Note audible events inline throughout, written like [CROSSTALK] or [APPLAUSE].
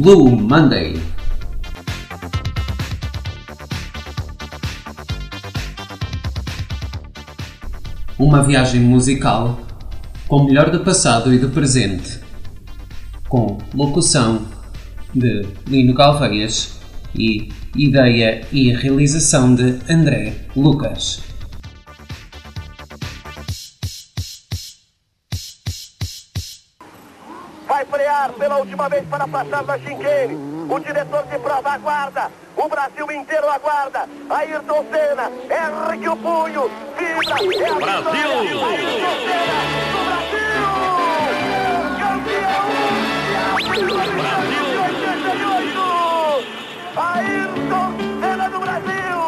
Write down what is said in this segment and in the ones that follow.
Blue Monday. Uma viagem musical com o melhor do passado e do presente, com locução de Lino Galveias e ideia e realização de André Lucas. Vez para passar na chicane. O diretor de prova aguarda. O Brasil inteiro aguarda. Ayrton Senna ergue o punho. Vibra. É a Brasil! vitória. Ayrton Senna do Brasil! Campeão! Brasil! de 88! Ayrton Senna do Brasil!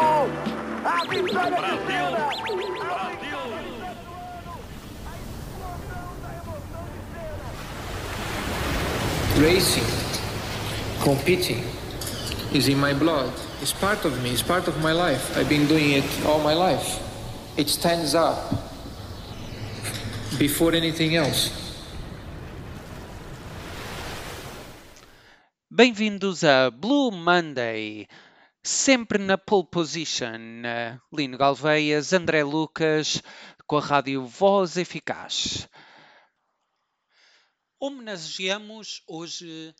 A vitória de Senna! Racing, competing, is in my blood. It's part of me. It's part of my life. I've been doing it all my life. It stands up before anything else. Bem-vindos a Blue Monday, sempre na pole position. eh, Lino Galveias, André Lucas, com a rádio Voz Eficaz. Homenageamos hoje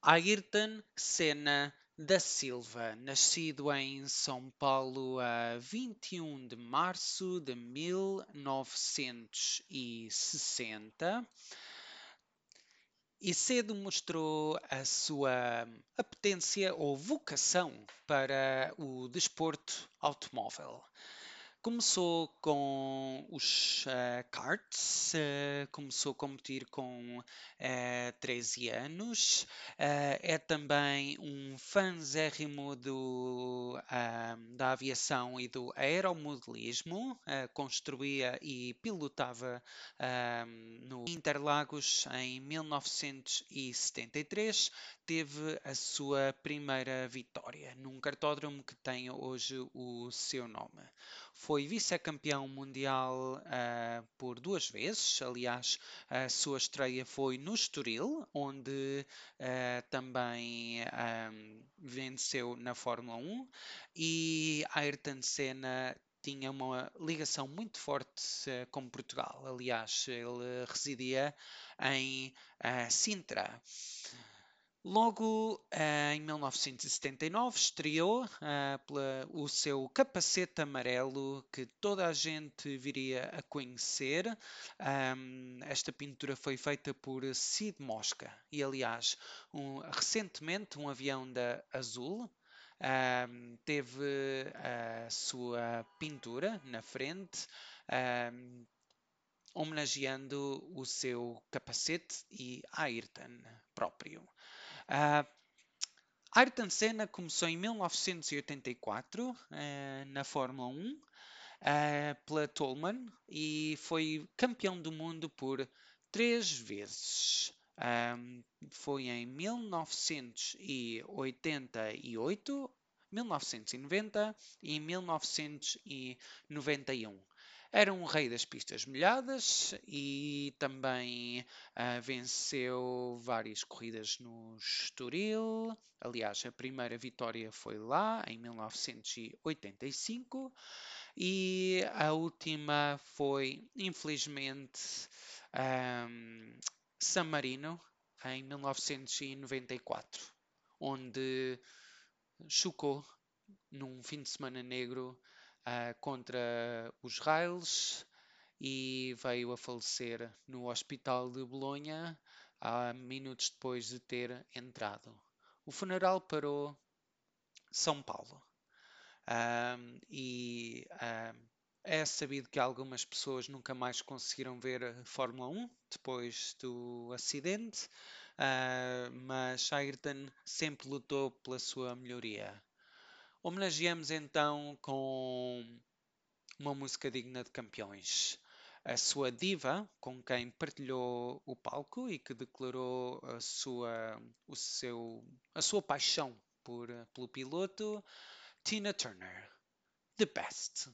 Ayrton Senna da Silva, nascido em São Paulo a 21 de março de 1960 e cedo mostrou a sua apetência ou vocação para o desporto automóvel. Começou com os eh, karts, eh, começou a competir com eh, 13 anos, é também um fanzérrimo do, da aviação e do aeromodelismo, construía e pilotava no Interlagos em 1973, teve a sua primeira vitória num cartódromo que tem hoje o seu nome. Foi vice-campeão mundial ah, por duas vezes, aliás, a sua estreia foi no Estoril, onde ah, também ah, venceu na Fórmula 1 e Ayrton Senna tinha uma ligação muito forte eh, com Portugal. Aliás, ele residia em ah, Sintra. Logo eh, em 1979 estreou eh, o seu capacete amarelo que toda a gente viria a conhecer. Esta pintura foi feita por Cid Mosca e, aliás, um- recentemente um avião da Azul ahm, teve a sua pintura na frente. ahm, homenageando o seu capacete e Ayrton próprio. Ah, Ayrton Senna começou em 1984 eh, na Fórmula 1 eh, pela Toleman e foi campeão do mundo por três vezes. Ahm, foi em 1988, 1990 e 1991. Era um rei das pistas molhadas e também ah, venceu várias corridas no Estoril. Aliás, a primeira vitória foi lá em 1985 e a última foi, infelizmente, ahm, San Marino em 1994, onde chocou num fim de semana negro ah, contra os rails e veio a falecer no hospital de Bolonha há minutos depois de ter entrado. O funeral parou São Paulo. Ahm, e ahm, é sabido que algumas pessoas nunca mais conseguiram ver a Fórmula 1 depois do acidente, ah, mas Ayrton sempre lutou pela sua melhoria. Homenageamos então com uma música digna de campeões. A sua diva, com quem partilhou o palco e que declarou a sua, o seu, a sua paixão por, pelo piloto, Tina Turner. The best.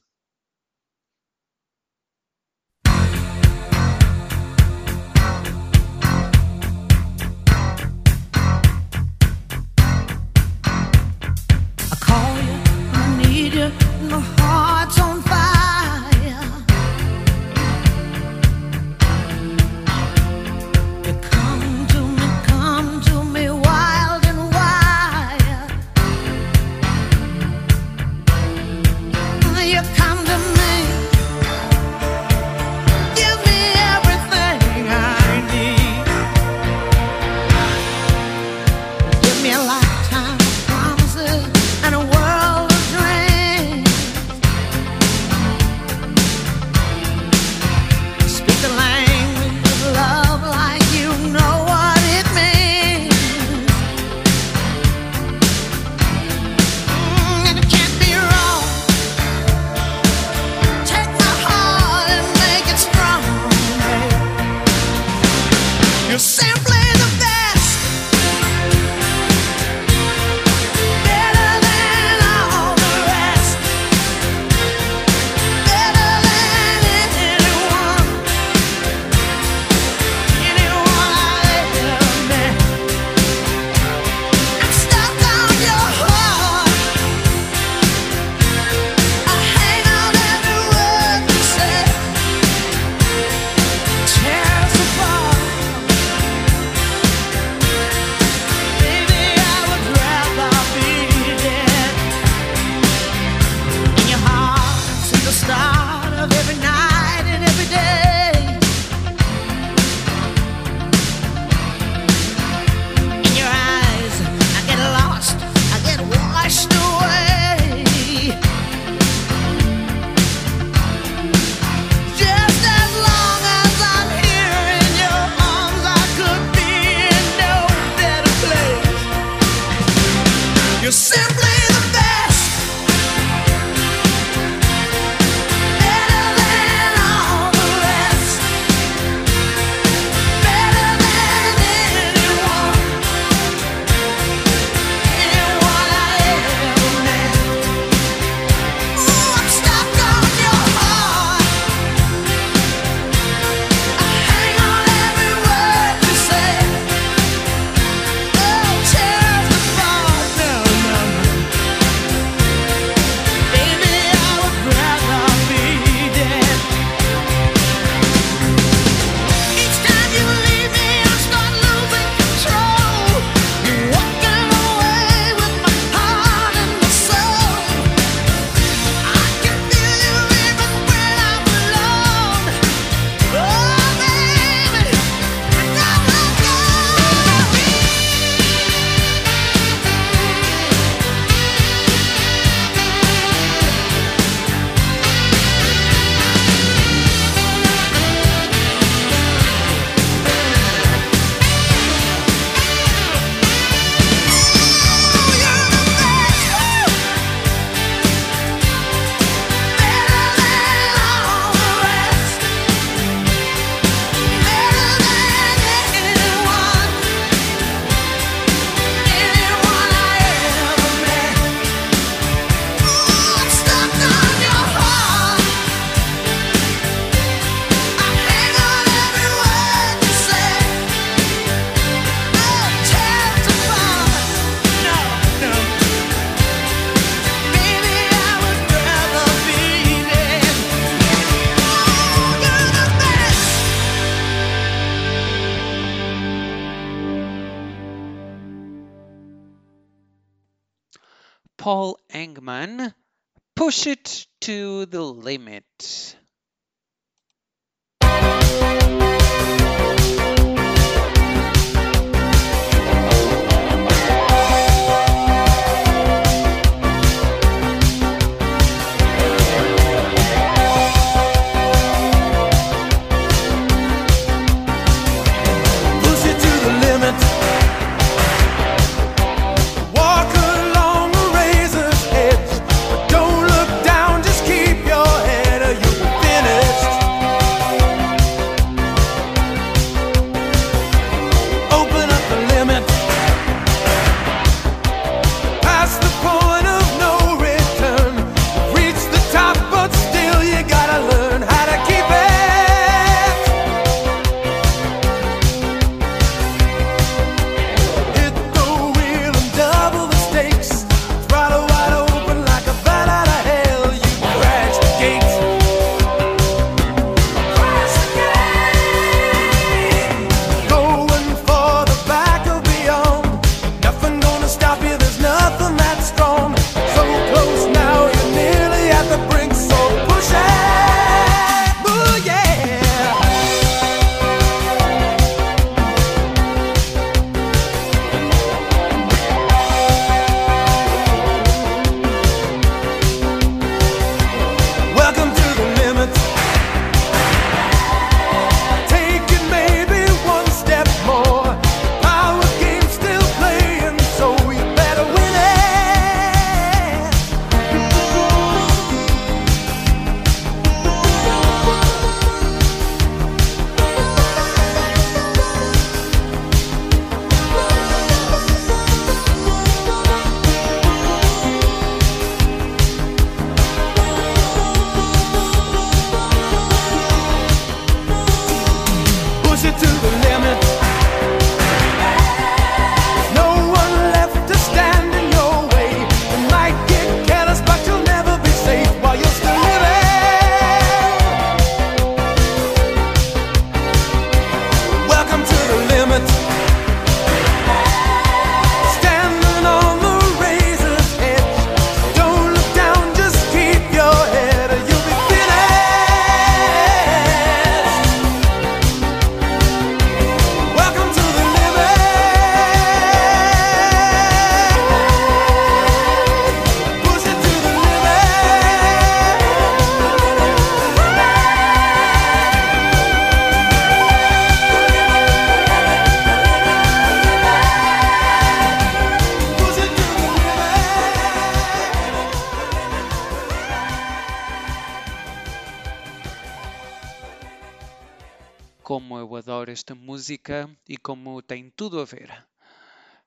Música e como tem tudo a ver.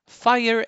Fire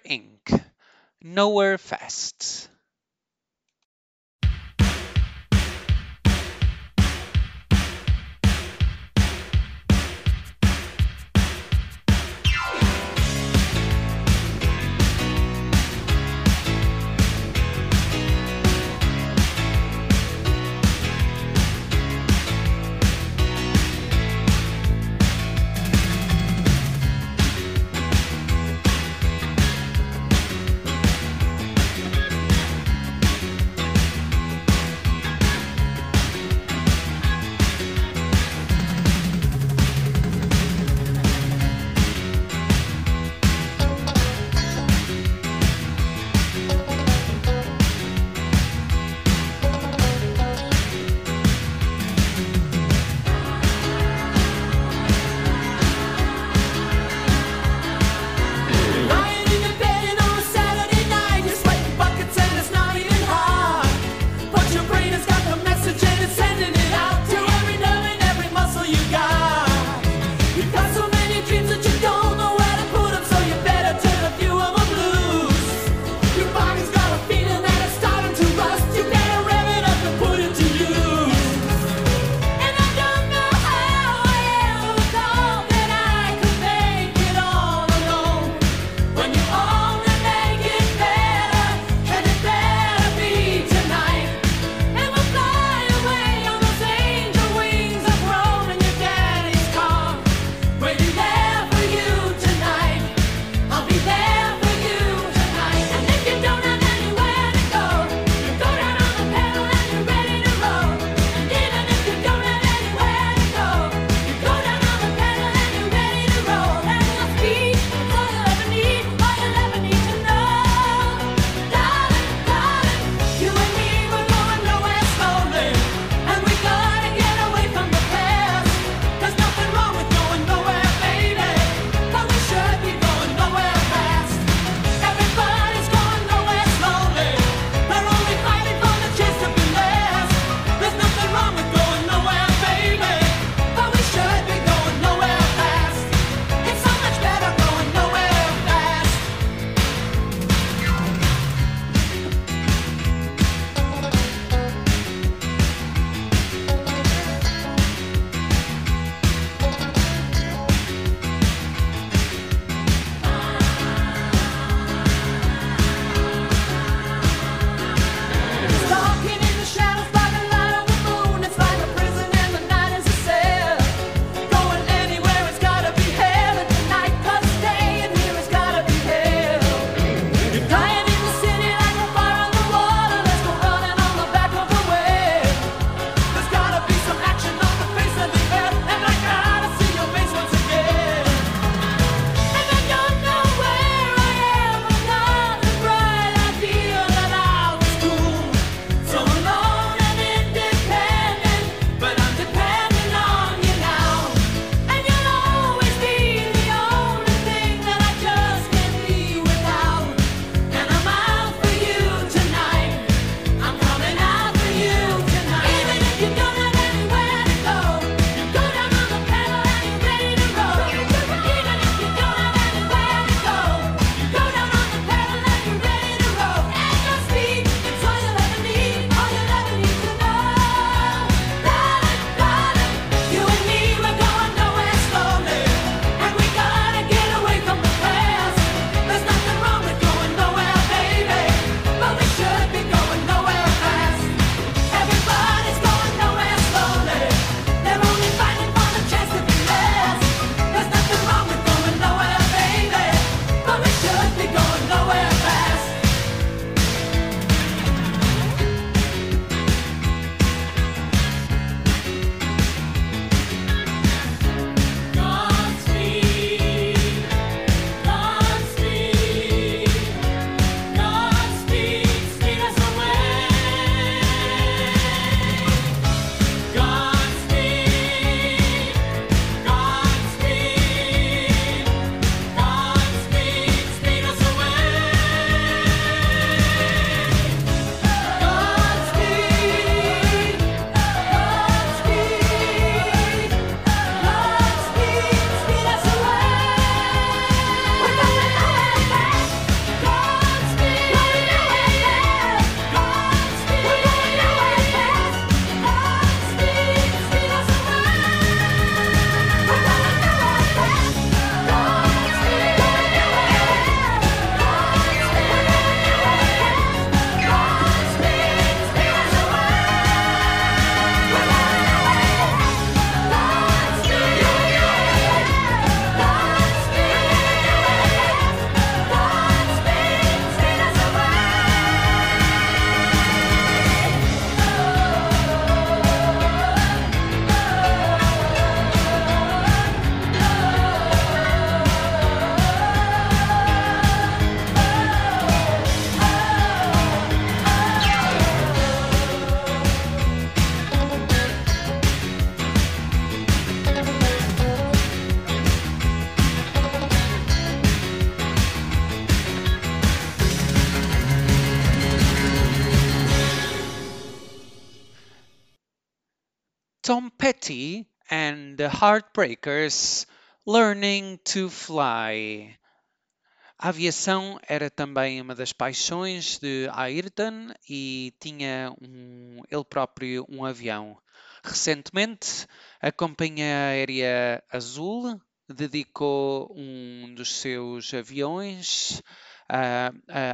Heartbreakers Learning to Fly. A aviação era também uma das paixões de Ayrton e tinha um, ele próprio um avião. Recentemente, a Companhia Aérea Azul dedicou um dos seus aviões a,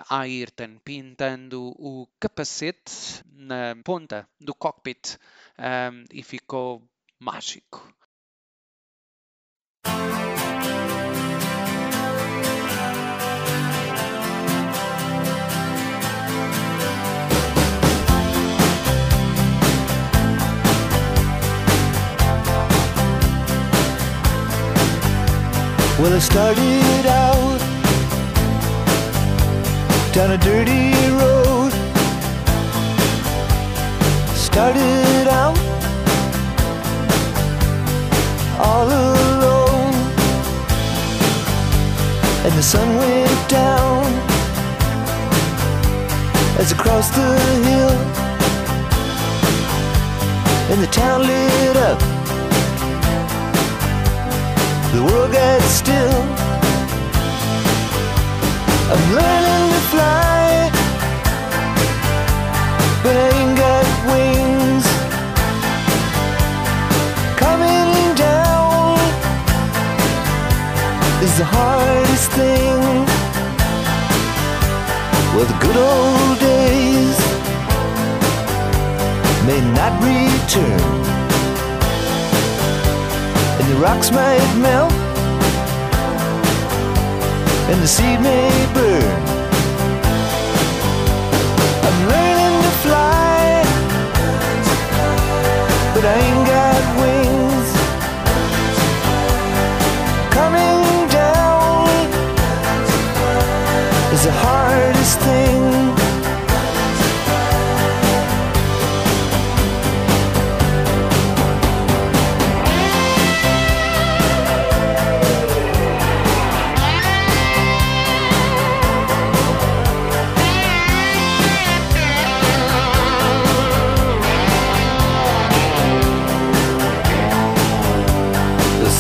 a Ayrton, pintando o capacete na ponta do cockpit um, e ficou mágico. Well, I started out down a dirty road. Started out all alone, and the sun went down as I crossed the hill, and the town lit up the world gets still. I'm learning to fly, but I ain't got wings. Coming down is the hardest thing. Well, the good old days may not return and the rocks might melt, and the seed may burn. The hardest thing.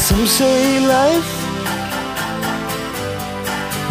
Some say life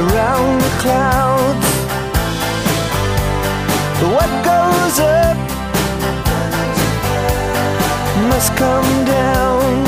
Around the clouds. What goes up must come down.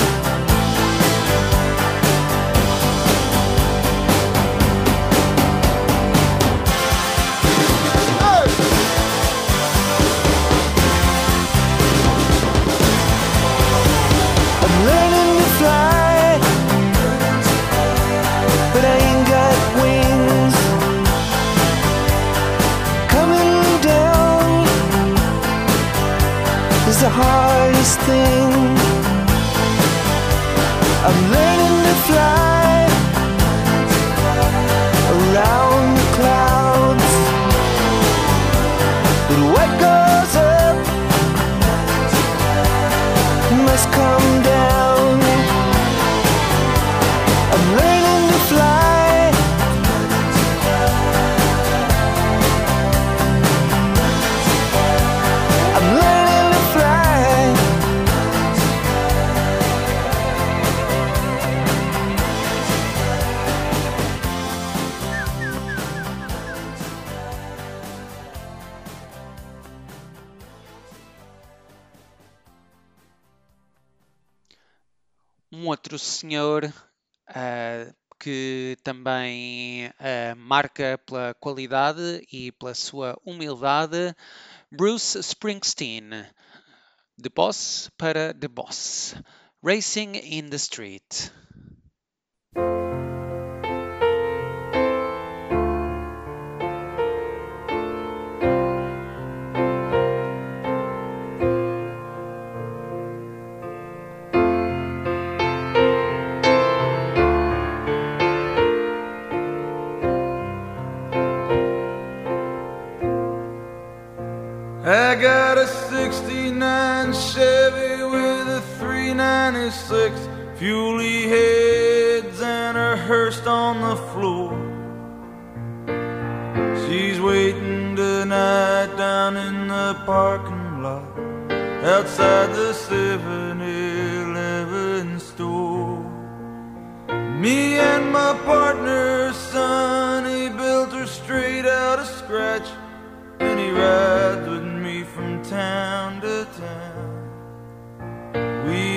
Hardest thing. I'm learning to fly outro senhor ah, que também ah, marca pela qualidade e pela sua humildade, Bruce Springsteen. The Boss para The Boss. Racing in the Street. 396 Fuely heads and a hearse on the floor. She's waiting tonight down in the parking lot outside the 7 Eleven store. Me and my partner, son, he built her straight out of scratch, and he rides with me from town to town.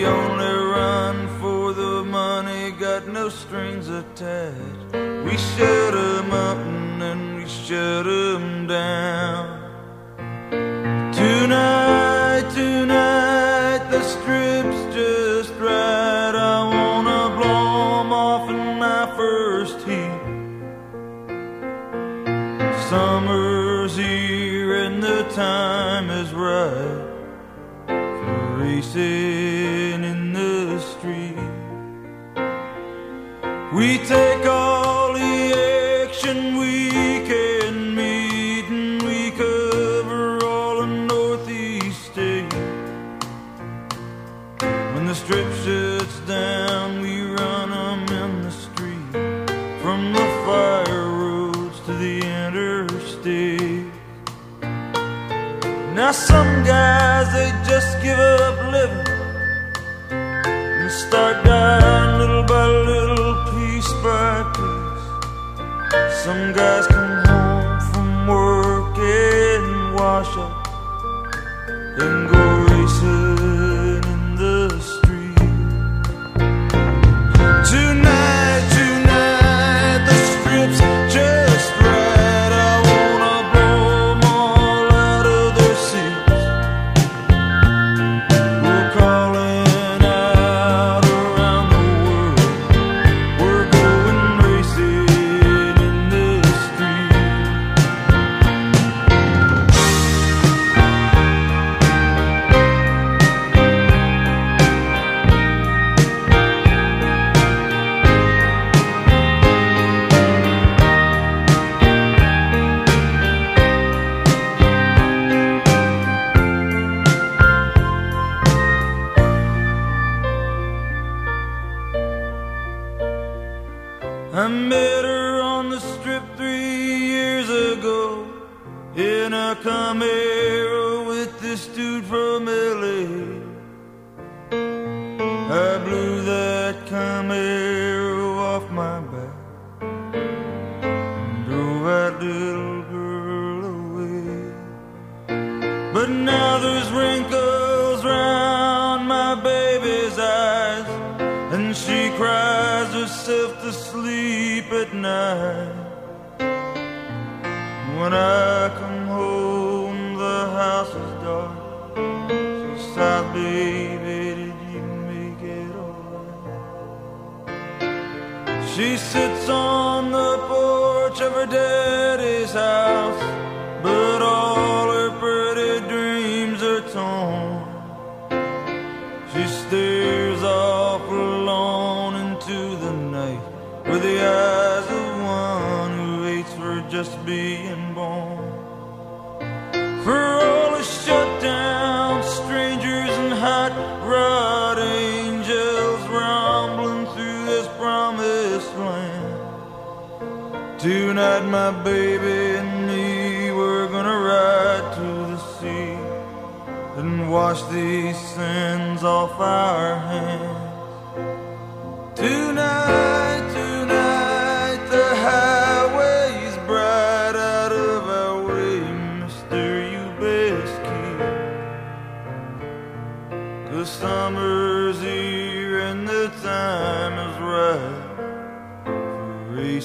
We only run for the money, got no strings attached. We shut 'em up and then we shut 'em down. Tonight, tonight, the strip's just right. I wanna blow 'em off in my first heat. Summer's here and the time is right for racing We take all the action we can meet and we cover all of northeast state. When the strip shuts down, we run 'em in the street from the fire roads to the interstate. Now some guys they just give up living and start Some guys come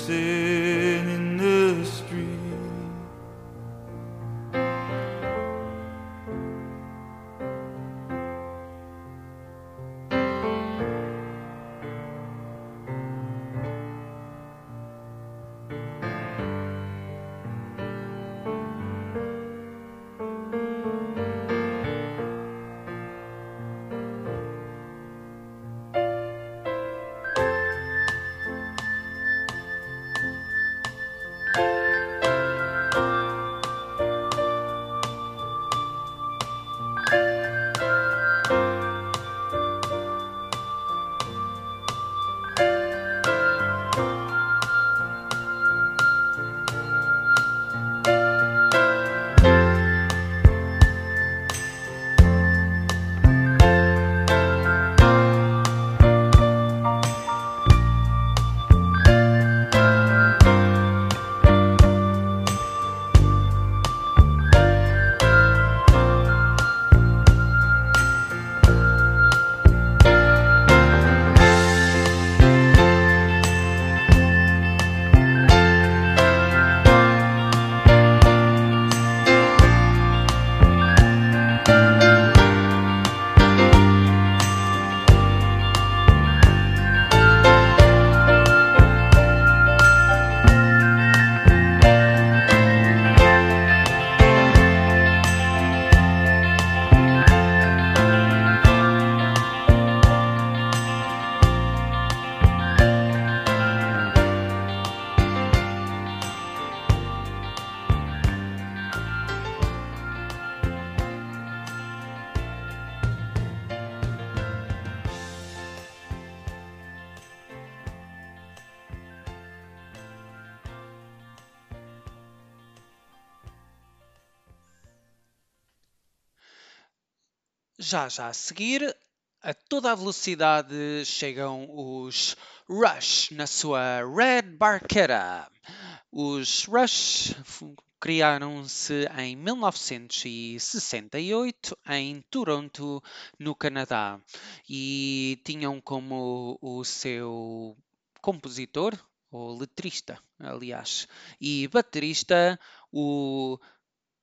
sin. já já a seguir, a toda a velocidade, chegam os Rush na sua Red Barqueira. Os Rush criaram-se em 1968 em Toronto, no Canadá, e tinham como o seu compositor, ou letrista, aliás, e baterista, o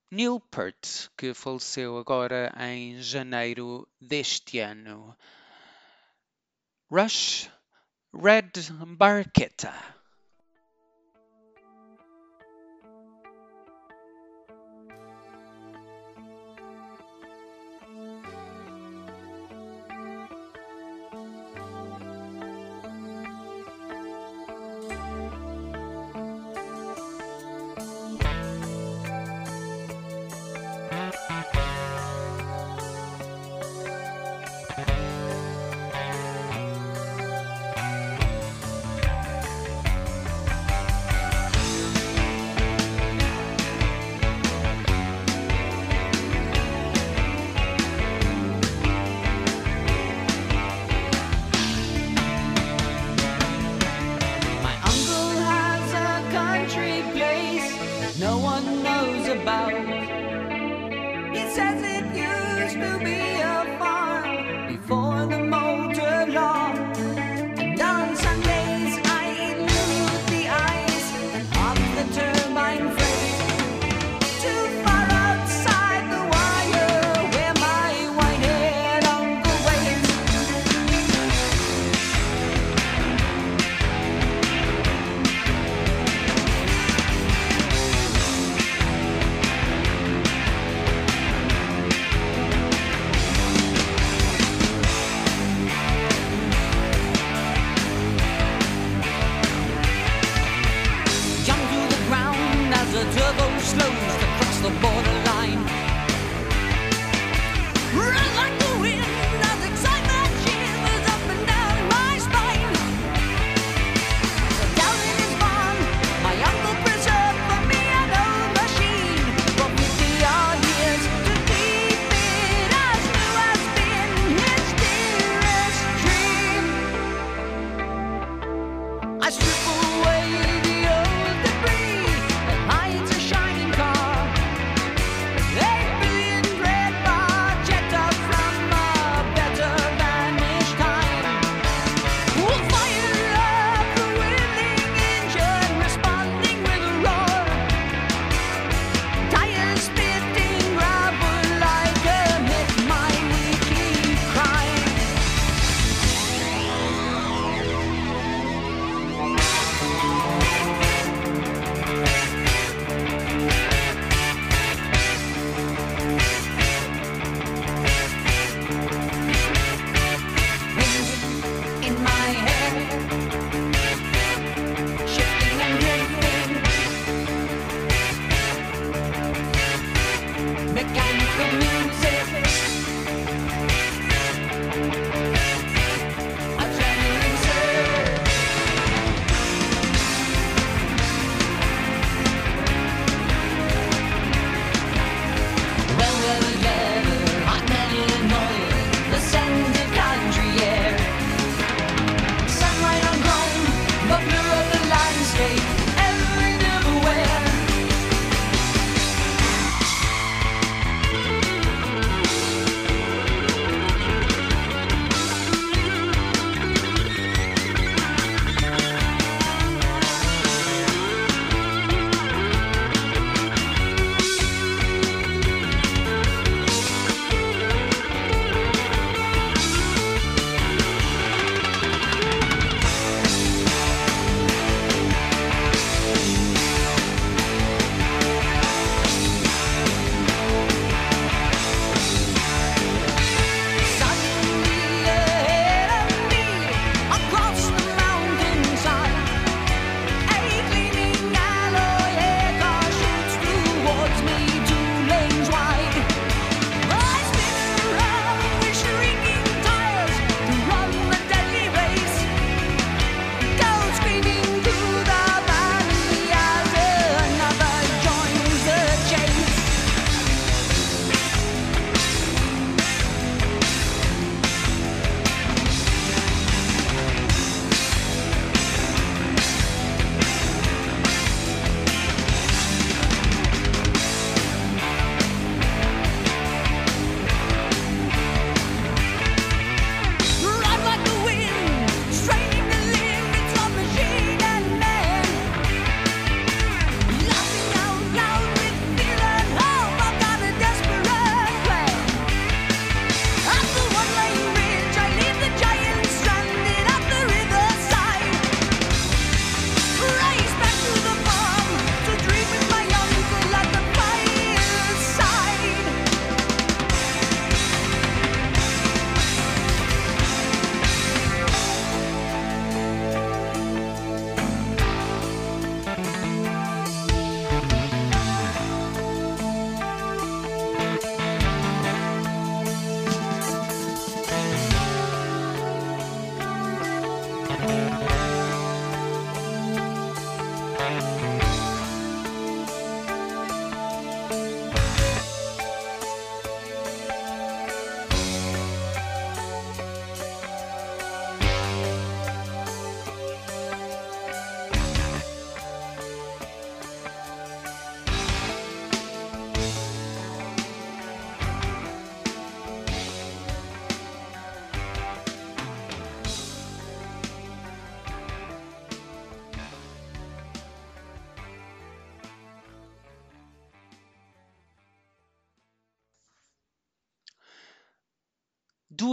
Neil Peart, que faleceu agora em janeiro deste ano. Rush Red Barquetta.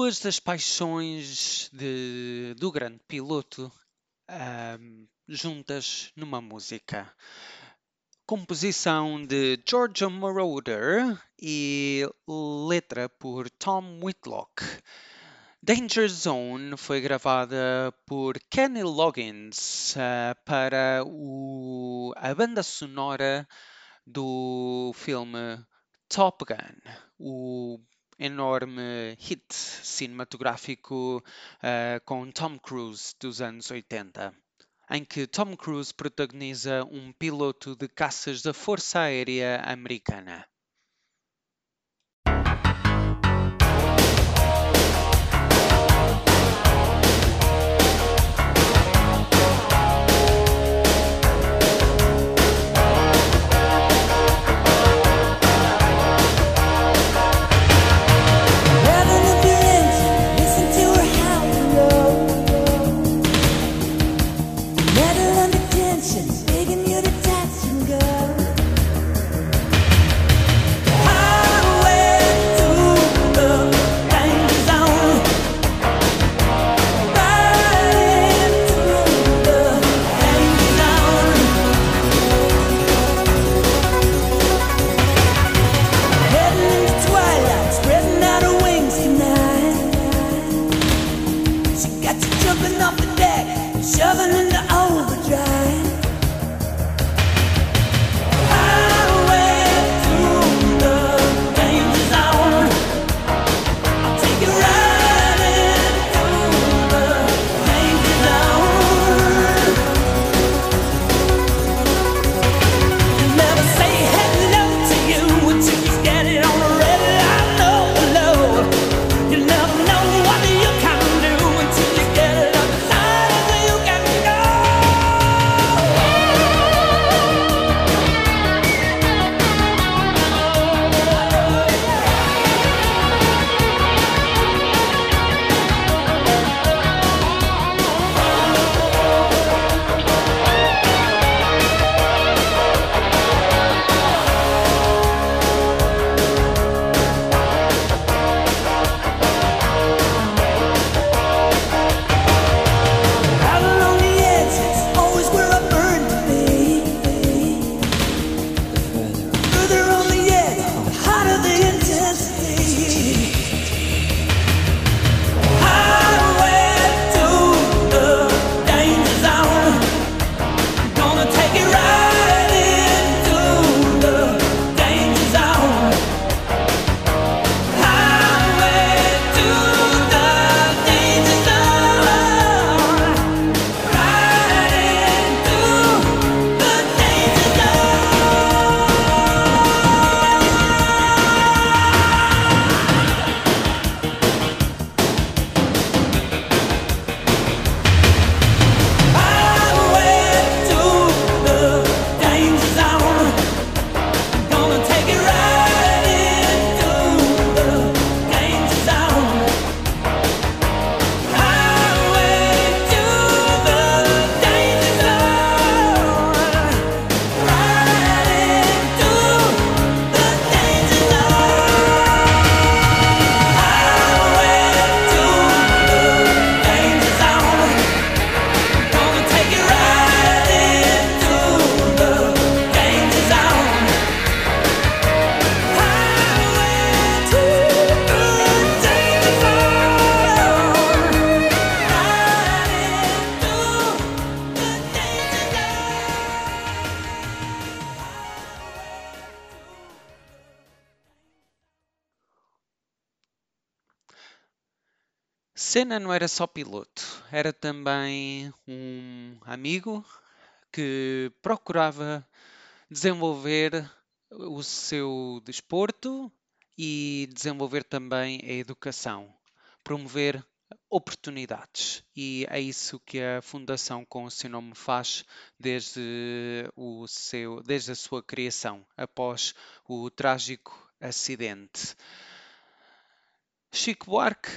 Duas das paixões de- do grande piloto ahm, juntas numa música. Composição de Giorgio Moroder e letra por Tom Whitlock. Danger Zone foi gravada por Kenny Loggins ah, para o- a banda sonora do filme Top Gun, o enorme hit cinematográfico ah, com Tom Cruise dos anos 80, em que Tom Cruise protagoniza um piloto de caças da Força Aérea Americana. Senna não era só piloto, era também um amigo que procurava desenvolver o seu desporto e desenvolver também a educação, promover oportunidades. E é isso que a Fundação com o seu nome faz desde, o seu, desde a sua criação, após o trágico acidente. Chico Buarque,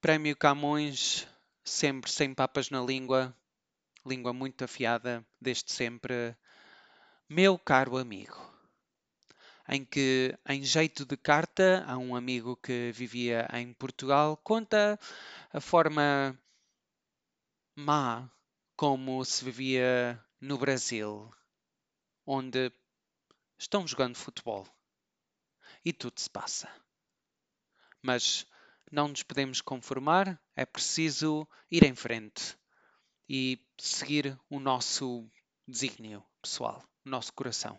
Prémio Camões, sempre sem papas na língua, língua muito afiada, desde sempre. Meu caro amigo, em que, em jeito de carta, a um amigo que vivia em Portugal, conta a forma má como se vivia no Brasil, onde estão jogando futebol e tudo se passa. Mas não nos podemos conformar, é preciso ir em frente e seguir o nosso desígnio pessoal, o nosso coração.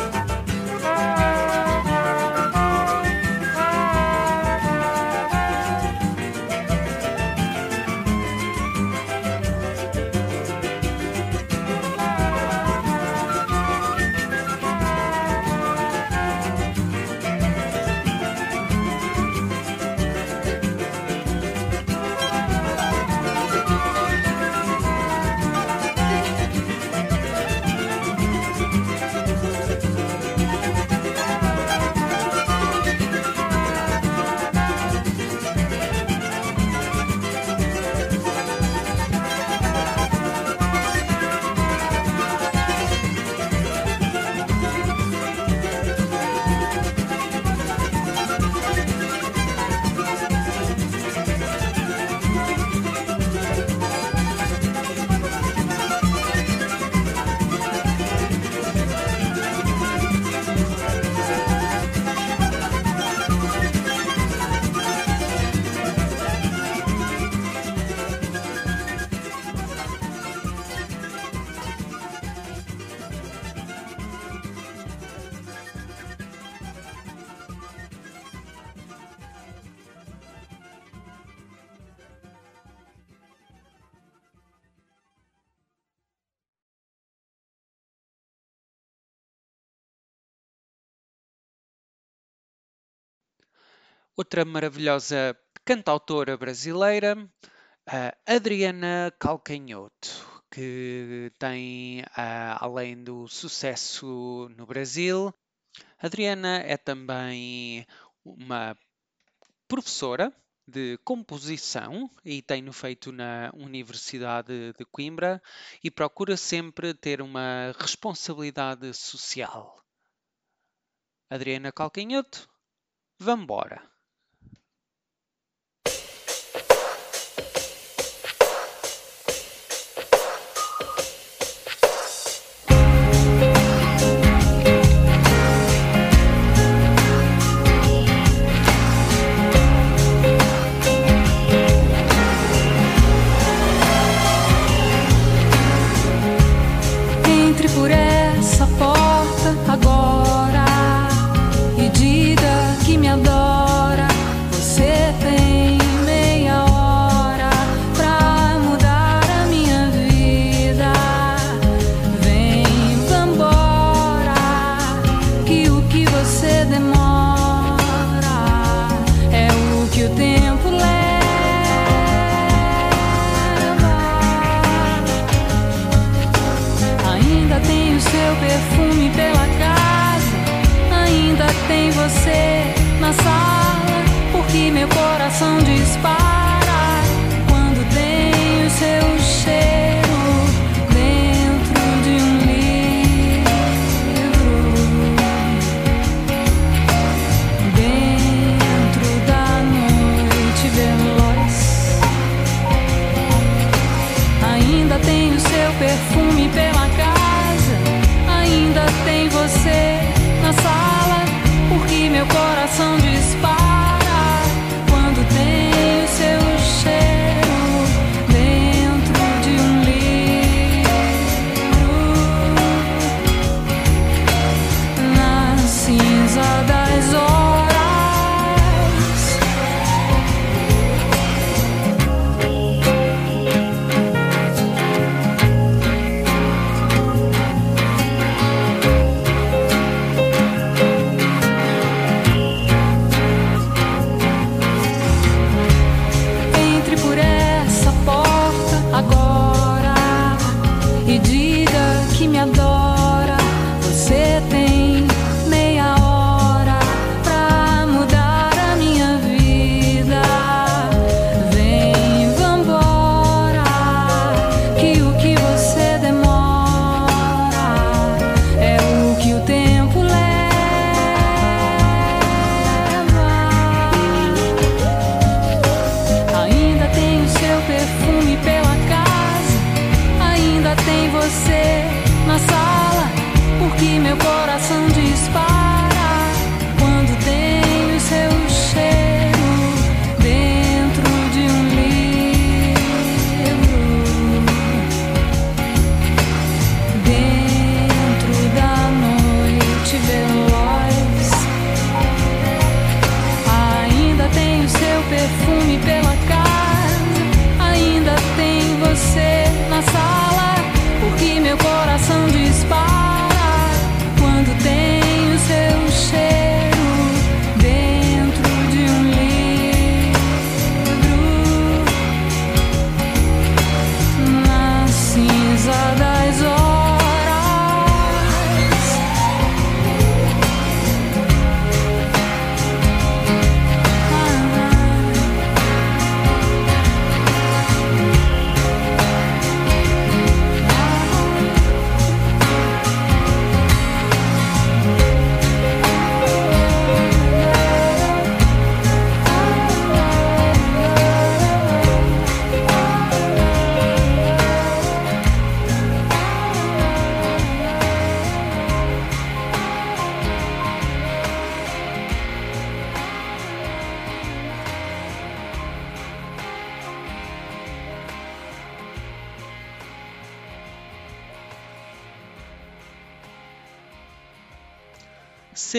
outra maravilhosa cantautora brasileira, Adriana Calcanhoto, que tem, ah, além do sucesso no Brasil, Adriana é também uma professora de composição e tem no feito na Universidade de Coimbra e procura sempre ter uma responsabilidade social. Adriana Calcanhoto, vambora!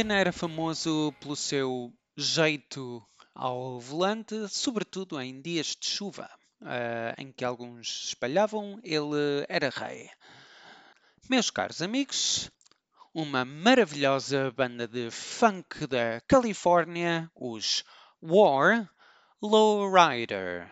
Senna era famoso pelo seu jeito ao volante, sobretudo em dias de chuva, eh, em que alguns espalhavam, ele era rei. Meus caros amigos, uma maravilhosa banda de funk da Califórnia, os War Lowrider.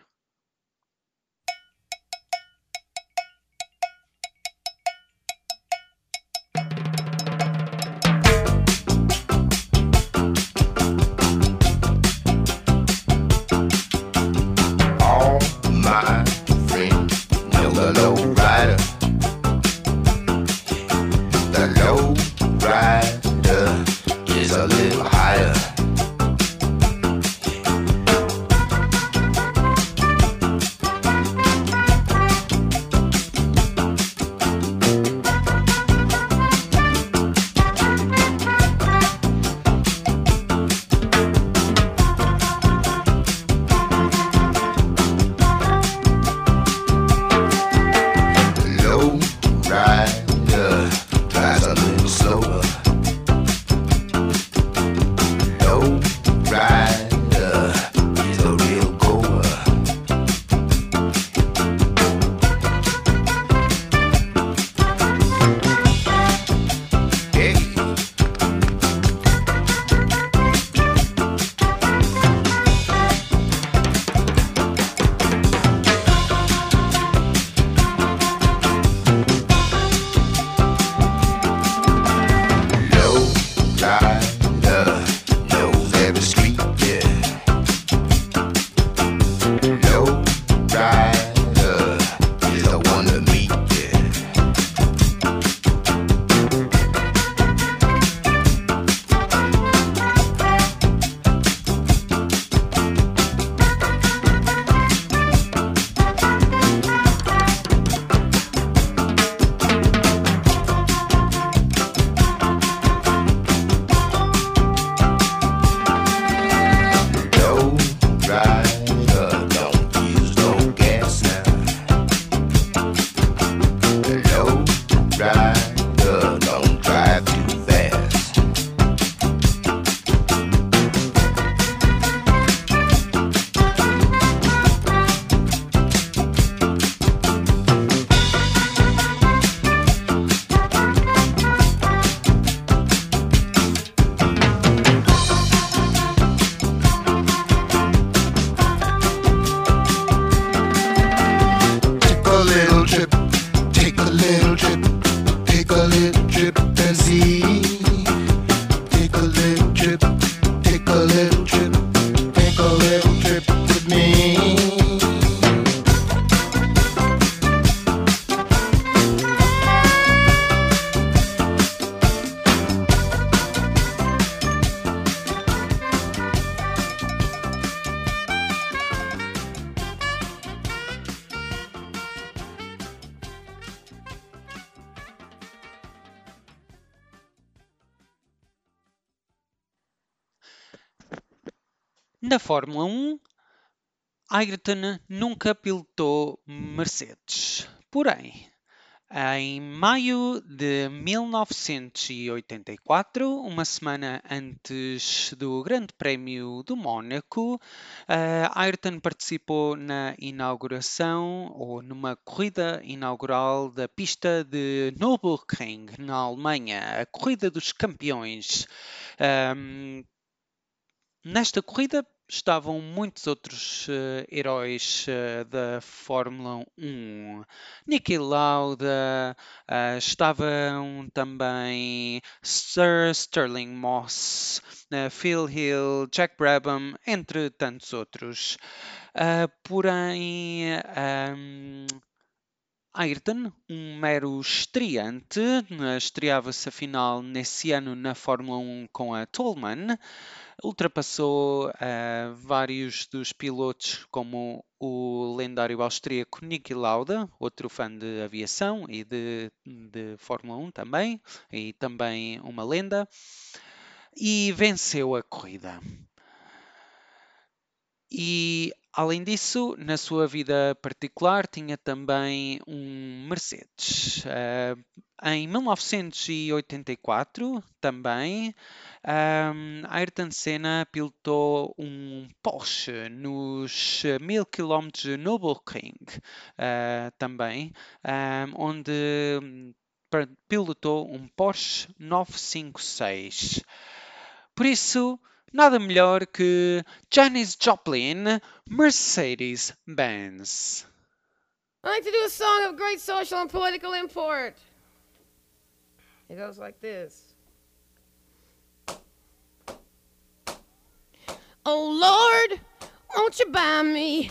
Fórmula 1, Ayrton nunca pilotou Mercedes. Porém, em maio de 1984, uma semana antes do Grande Prémio do Mónaco, eh, Ayrton participou na inauguração ou numa corrida inaugural da pista de Nürburgring, na Alemanha, a corrida dos campeões. Ahm, Nesta corrida estavam muitos outros eh, heróis eh, da Fórmula 1. Niki Lauda, eh, estavam também Sir Sterling Moss, Phil Hill, Jack Brabham, entre tantos outros. Porém, Ayrton, um mero estreante, eh, estreava-se afinal nesse ano na Fórmula 1 com a Toleman, ultrapassou eh, vários dos pilotos, como o lendário austríaco Niki Lauda, outro fã de aviação e de, de Fórmula 1 também, e também uma lenda, e venceu a corrida. E além disso, na sua vida particular, tinha também um Mercedes. Eh, em 1984, também, ahm, Ayrton Senna pilotou um Porsche nos 1000 km de Nürburgring, eh, também, ahm, onde pilotou um Porsche 956. Por isso, nada melhor que Janis Joplin, Mercedes-Benz. I'd like to do a song of great social and political import. It goes like this. Oh Lord, won't you buy me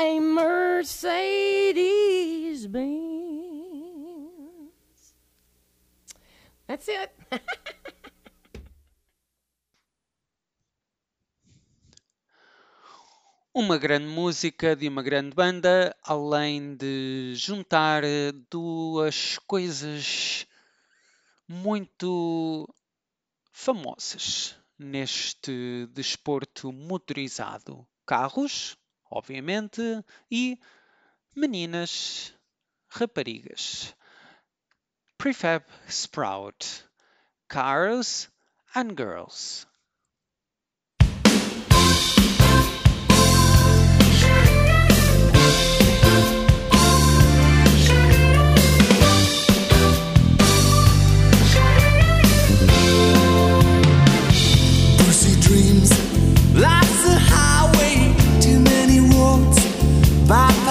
a Mercedes Benz? That's it. [LAUGHS] Uma grande música de uma grande banda, além de juntar eh, duas coisas muito famosas neste desporto motorizado: carros, obviamente, e meninas, raparigas. Prefab Sprout, Cars and Girls.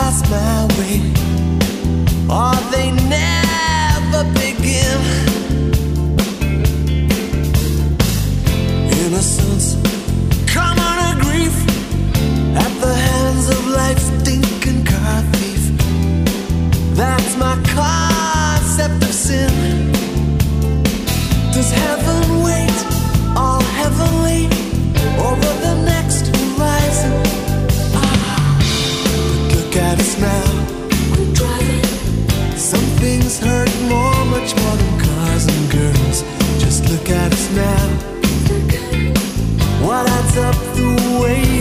Bypass my way, or they never begin. Innocence, common a grief at the hands of life's stinking car thief. That's my concept of sin. Does heaven at us now. What adds up the way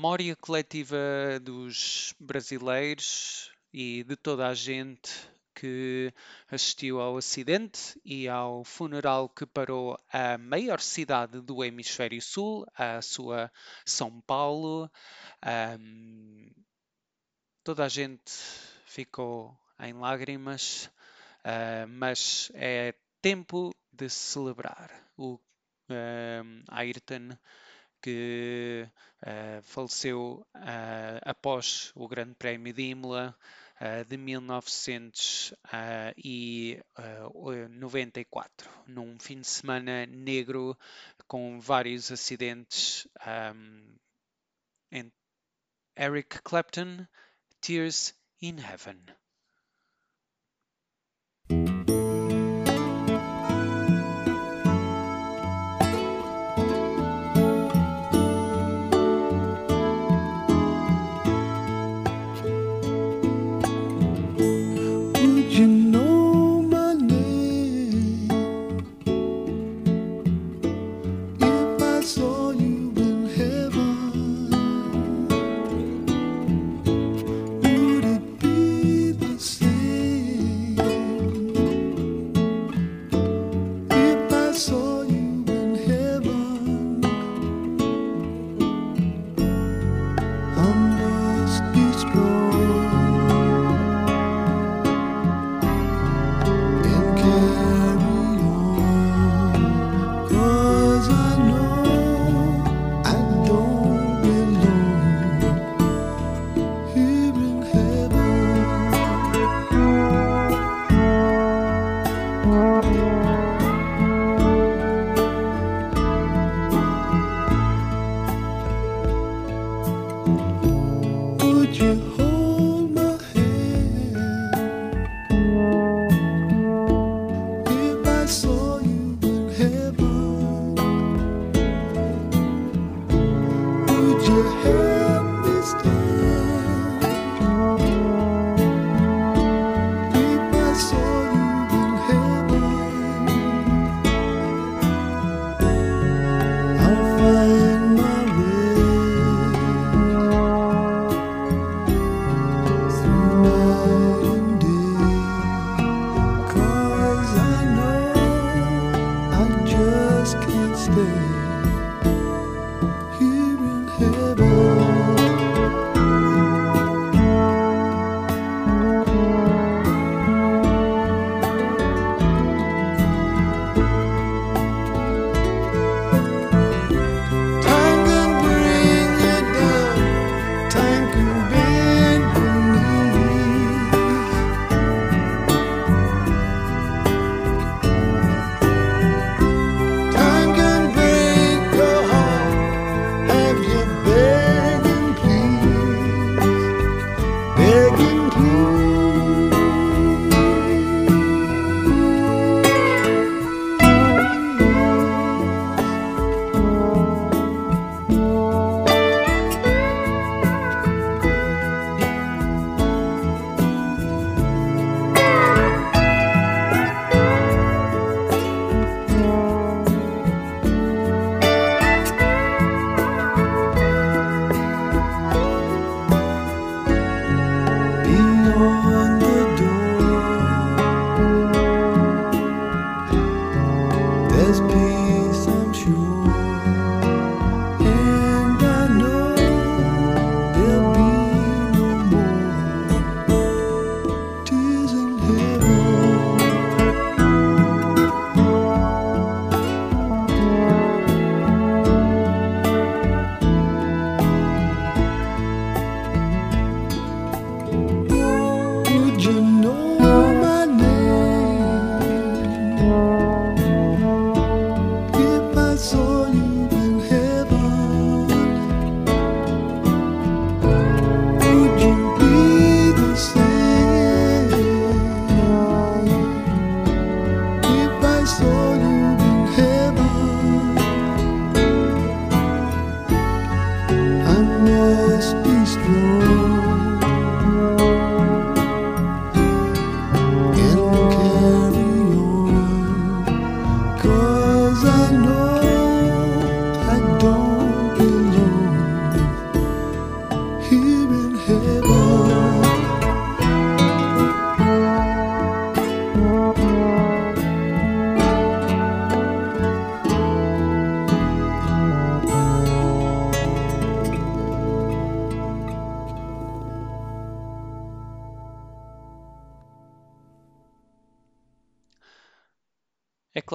memória coletiva dos brasileiros e de toda a gente que assistiu ao acidente e ao funeral que parou a maior cidade do hemisfério sul, a sua São Paulo. Um, toda a gente ficou em lágrimas, uh, mas é tempo de celebrar. O um, Ayrton que uh, faleceu uh, após o Grande Prémio de Imola uh, de 1994, num fim de semana negro com vários acidentes ehm, um, entre Eric Clapton, Tears in Heaven. your head.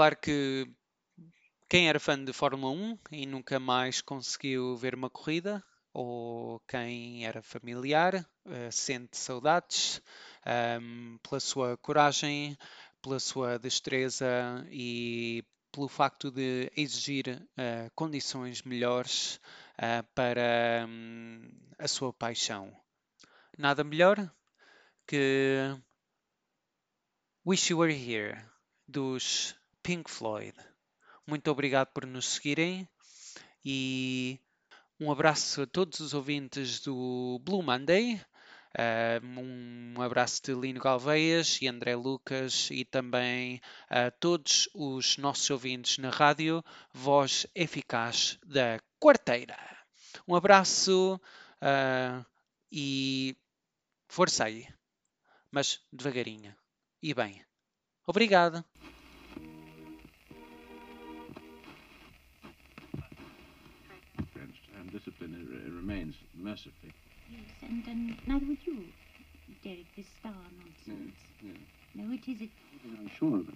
Claro que quem era fã de Fórmula 1 e nunca mais conseguiu ver uma corrida, ou quem era familiar, eh, sente saudades ahm, pela sua coragem, pela sua destreza e pelo facto de exigir eh, condições melhores ah, para hum, a sua paixão. Nada melhor que Wish You Were Here, dos Pink Floyd. Muito obrigado por nos seguirem e um abraço a todos os ouvintes do Blue Monday. ah, um abraço de Lino Galveias e André Lucas e também a todos os nossos ouvintes na rádio Voz Eficaz da Quarteira. Um abraço ah, e força aí, mas devagarinho e bem. Obrigado. Mercifully. Yes, and, and neither would you, Derek, this star nonsense. No, it isn't. I'm sure of it.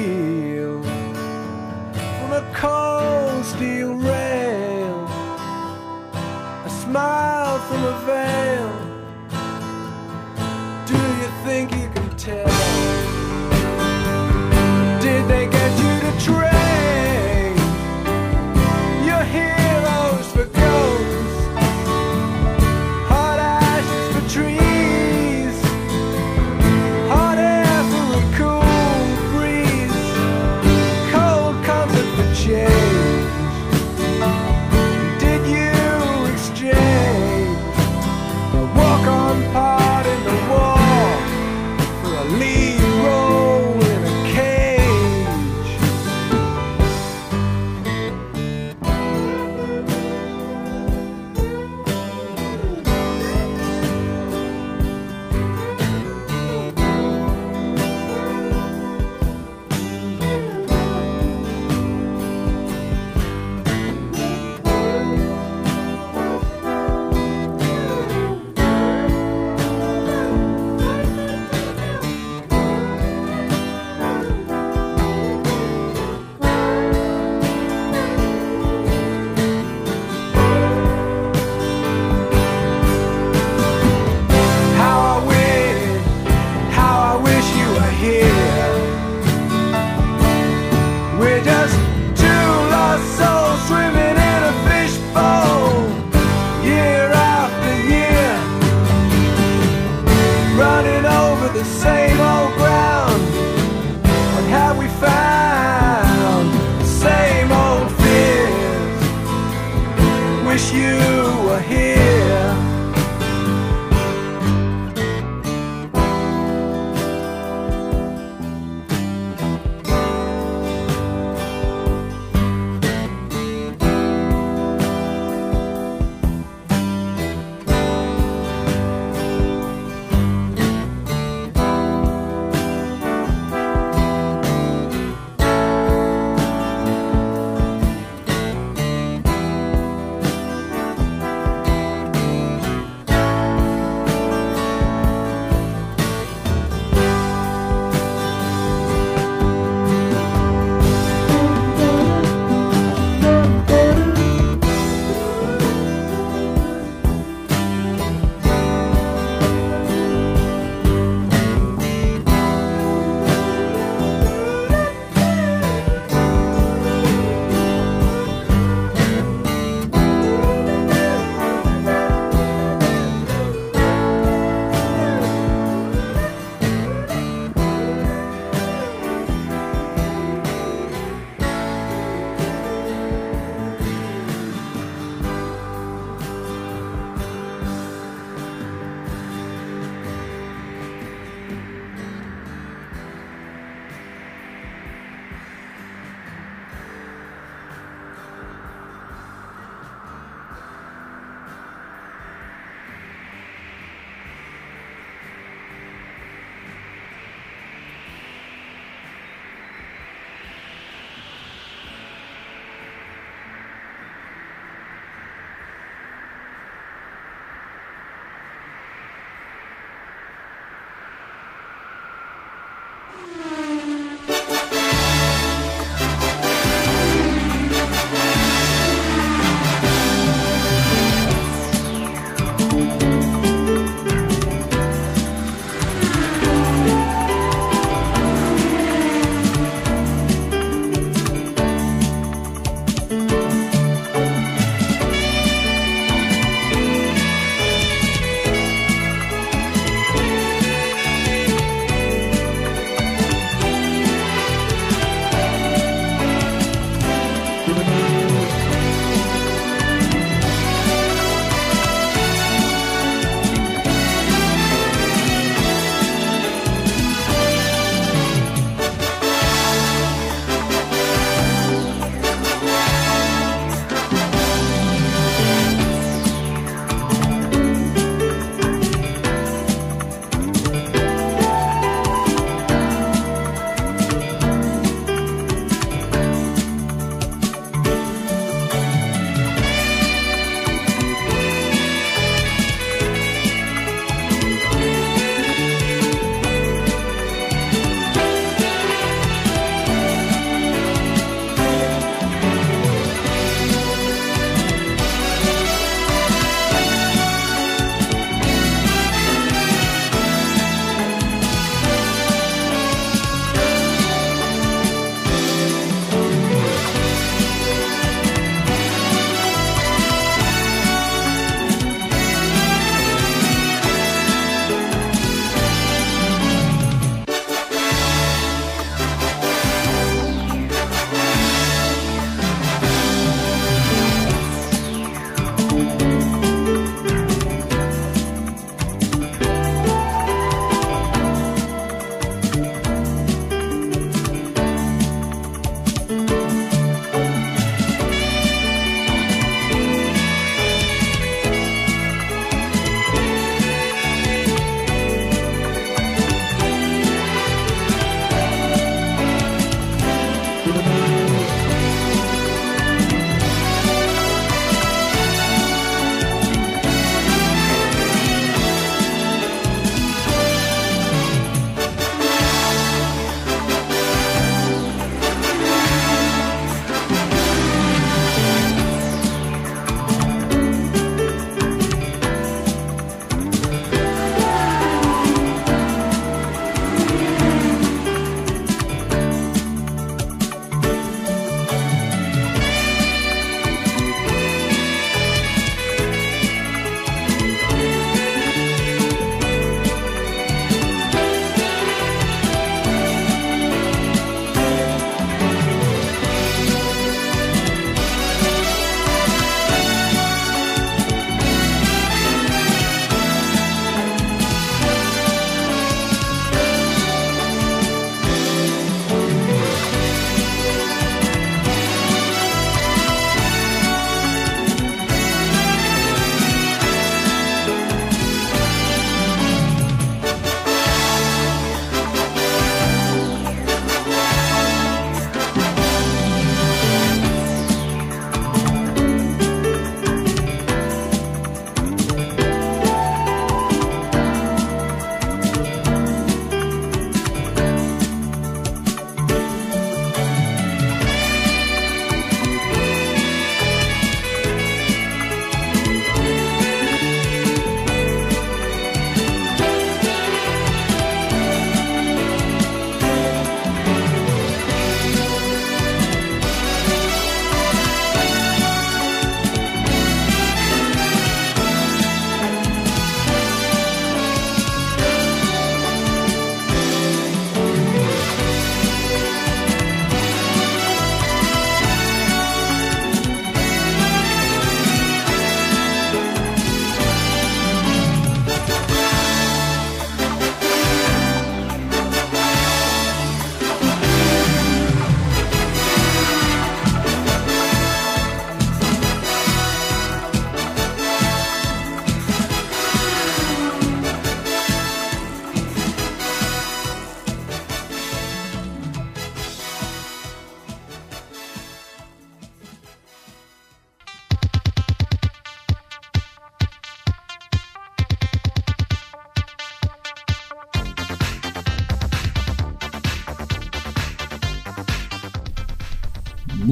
say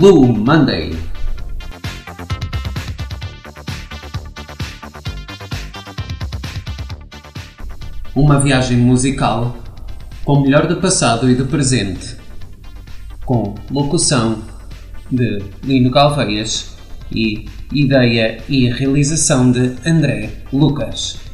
Blue Monday. Uma viagem musical com melhor do passado e do presente, com locução de Lino Galveias e ideia e realização de André Lucas.